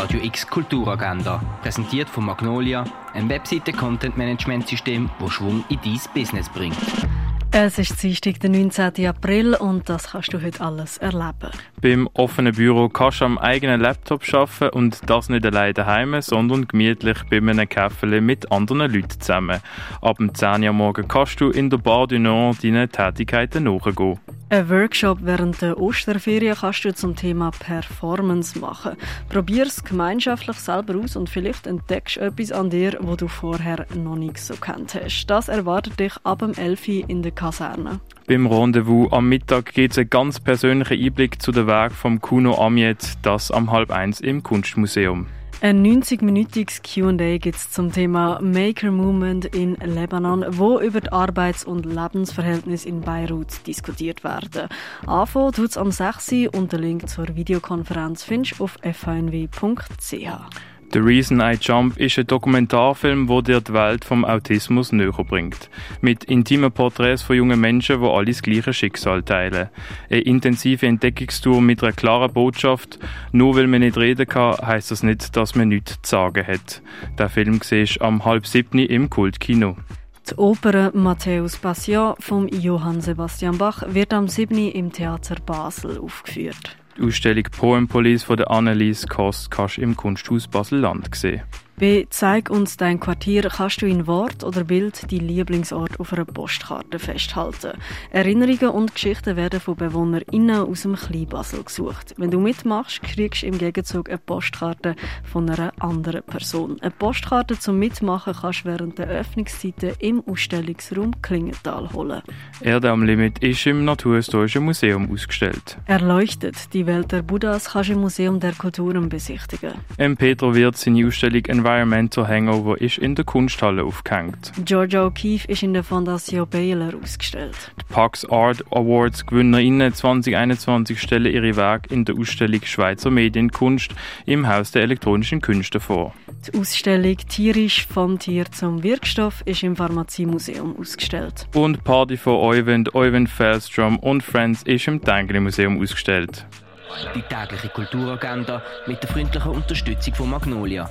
Radio X Kulturagenda, präsentiert von Magnolia, ein Webseite-Content-Management-System, das Schwung in dein Business bringt. Es ist Dienstag, der 19. April und das kannst du heute alles erleben. Beim offenen Büro kannst du am eigenen Laptop arbeiten und das nicht allein daheim, sondern gemütlich bei einem Kaffee mit anderen Leuten zusammen. Ab dem 10 Uhr morgen kannst du in der Bar du Nord deinen Tätigkeiten nachgehen. Ein Workshop während der Osterferien kannst du zum Thema Performance machen. Probier es gemeinschaftlich selber aus und vielleicht entdeckst du etwas an dir, wo du vorher noch nicht so kennt hast. Das erwartet dich ab dem 11 in der Kaserne. Beim Rendezvous am Mittag gibt es einen ganz persönlichen Einblick zu der Weg vom Kuno Amiet, das am halb eins im Kunstmuseum. Ein 90-minütiges Q&A gibt es zum Thema Maker Movement in Lebanon, wo über die Arbeits- und Lebensverhältnisse in Beirut diskutiert werden. Anfangen tut es am 6. und den Link zur Videokonferenz findest du auf fnw.ch. The Reason I Jump ist ein Dokumentarfilm, wo dir die Welt vom Autismus näher bringt. Mit intimen Porträts von jungen Menschen, die alle das gleiche Schicksal teilen. Eine intensive Entdeckungstour mit einer klaren Botschaft. Nur weil man nicht reden kann, heisst das nicht, dass man nichts zu sagen hat. Der Film siehst am halb siebten im Kultkino. Die Oper Matthäus Passion von Johann Sebastian Bach wird am 7. im Theater Basel aufgeführt. Die Ausstellung Poem Police von der Annelies Kost kannst du im Kunsthaus Basel-Land sehen. Bei Zeig uns dein Quartier kannst du in Wort oder Bild die Lieblingsort auf einer Postkarte festhalten. Erinnerungen und Geschichten werden von BewohnerInnen aus dem Kleinbasel gesucht. Wenn du mitmachst, kriegst du im Gegenzug eine Postkarte von einer anderen Person. Eine Postkarte zum Mitmachen kannst du während der Öffnungszeiten im Ausstellungsraum Klingenthal holen. Erde am Limit ist im Naturhistorischen Museum ausgestellt. Erleuchtet, die Welt der Buddhas kannst du im Museum der Kulturen besichtigen. Im Petro wird seine Ausstellung Environmental Hangover ist in der Kunsthalle aufgehängt. Georgia O'Keeffe ist in der Fondation Baylor ausgestellt. Die Pax Art Awards GewinnerInnen 2021 stellen ihre Werke in der Ausstellung Schweizer Medienkunst im Haus der elektronischen Künste vor. Die Ausstellung Tierisch vom Tier zum Wirkstoff ist im Pharmaziemuseum ausgestellt. Und Party for Euwend, Euwend Fellstrom und Friends ist im Tengeli Museum ausgestellt. Die tägliche Kulturagenda mit der freundlichen Unterstützung von Magnolia,